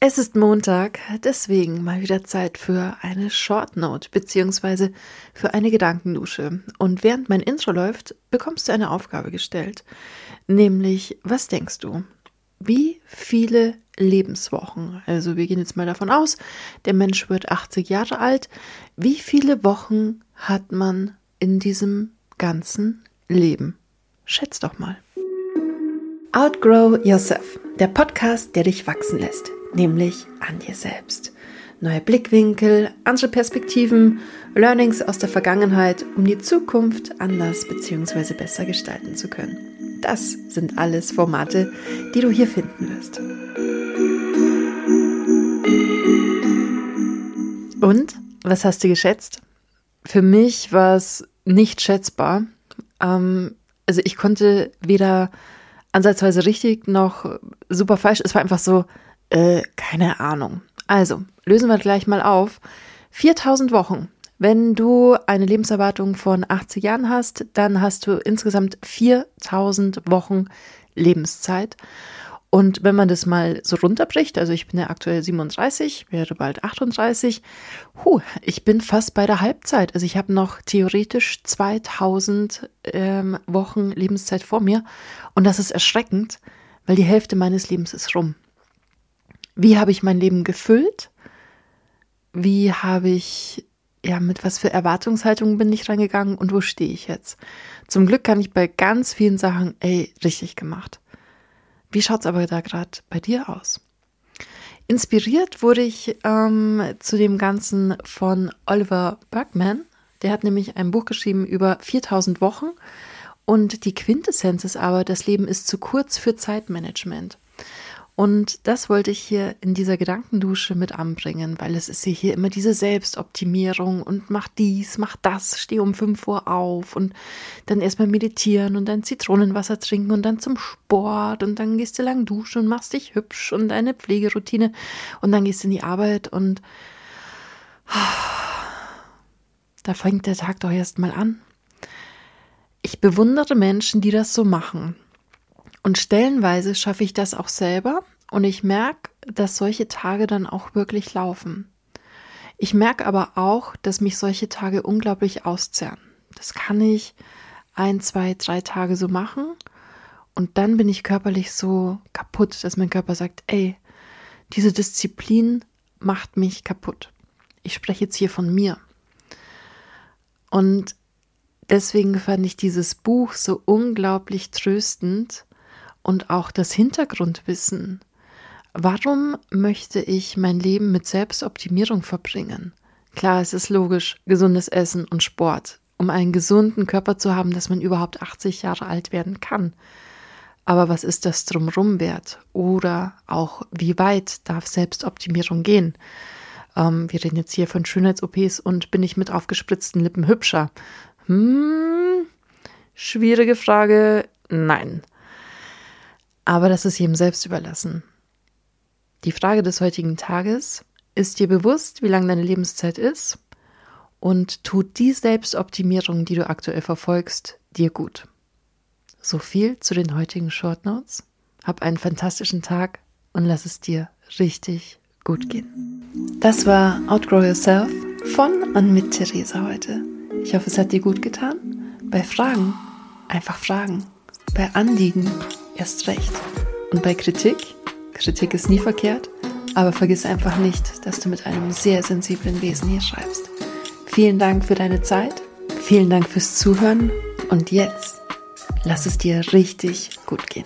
Es ist Montag, deswegen mal wieder Zeit für eine Short Note beziehungsweise für eine Gedankendusche. Und während mein Intro läuft, bekommst du eine Aufgabe gestellt, nämlich was denkst du? Wie viele Lebenswochen, also wir gehen jetzt mal davon aus, der Mensch wird 80 Jahre alt, wie viele Wochen hat man in diesem ganzen Leben? Schätz doch mal. Outgrow Yourself, der Podcast, der dich wachsen lässt nämlich an dir selbst. Neue Blickwinkel, andere Perspektiven, Learnings aus der Vergangenheit, um die Zukunft anders bzw. besser gestalten zu können. Das sind alles Formate, die du hier finden wirst. Und was hast du geschätzt? Für mich war es nicht schätzbar. Ähm, also ich konnte weder ansatzweise richtig noch super falsch. Es war einfach so, äh, keine Ahnung. Also, lösen wir gleich mal auf. 4000 Wochen. Wenn du eine Lebenserwartung von 80 Jahren hast, dann hast du insgesamt 4000 Wochen Lebenszeit. Und wenn man das mal so runterbricht, also ich bin ja aktuell 37, werde bald 38, huh, ich bin fast bei der Halbzeit. Also ich habe noch theoretisch 2000 ähm, Wochen Lebenszeit vor mir. Und das ist erschreckend, weil die Hälfte meines Lebens ist rum. Wie habe ich mein Leben gefüllt? Wie habe ich, ja, mit was für Erwartungshaltungen bin ich reingegangen und wo stehe ich jetzt? Zum Glück kann ich bei ganz vielen Sachen, ey, richtig gemacht. Wie schaut es aber da gerade bei dir aus? Inspiriert wurde ich ähm, zu dem Ganzen von Oliver Bergman. Der hat nämlich ein Buch geschrieben über 4000 Wochen. Und die Quintessenz ist aber, das Leben ist zu kurz für Zeitmanagement. Und das wollte ich hier in dieser Gedankendusche mit anbringen, weil es ist hier immer diese Selbstoptimierung und mach dies, mach das, steh um 5 Uhr auf und dann erstmal meditieren und dann Zitronenwasser trinken und dann zum Sport und dann gehst du lang duschen und machst dich hübsch und eine Pflegeroutine und dann gehst du in die Arbeit und da fängt der Tag doch erst mal an. Ich bewundere Menschen, die das so machen und stellenweise schaffe ich das auch selber und ich merke, dass solche Tage dann auch wirklich laufen. Ich merke aber auch, dass mich solche Tage unglaublich auszerren. Das kann ich ein, zwei, drei Tage so machen und dann bin ich körperlich so kaputt, dass mein Körper sagt, ey, diese Disziplin macht mich kaputt. Ich spreche jetzt hier von mir. Und deswegen fand ich dieses Buch so unglaublich tröstend, und auch das Hintergrundwissen. Warum möchte ich mein Leben mit Selbstoptimierung verbringen? Klar, es ist logisch, gesundes Essen und Sport, um einen gesunden Körper zu haben, dass man überhaupt 80 Jahre alt werden kann. Aber was ist das drumrum wert? Oder auch, wie weit darf Selbstoptimierung gehen? Ähm, wir reden jetzt hier von Schönheits-OPs und bin ich mit aufgespritzten Lippen hübscher? Hm, schwierige Frage. Nein. Aber das ist jedem selbst überlassen. Die Frage des heutigen Tages, ist dir bewusst, wie lang deine Lebenszeit ist? Und tut die Selbstoptimierung, die du aktuell verfolgst, dir gut? So viel zu den heutigen Short Notes. Hab einen fantastischen Tag und lass es dir richtig gut gehen. Das war Outgrow Yourself von und mit Theresa heute. Ich hoffe, es hat dir gut getan. Bei Fragen einfach fragen. Bei Anliegen erst recht. Und bei Kritik, Kritik ist nie verkehrt, aber vergiss einfach nicht, dass du mit einem sehr sensiblen Wesen hier schreibst. Vielen Dank für deine Zeit, vielen Dank fürs Zuhören und jetzt lass es dir richtig gut gehen.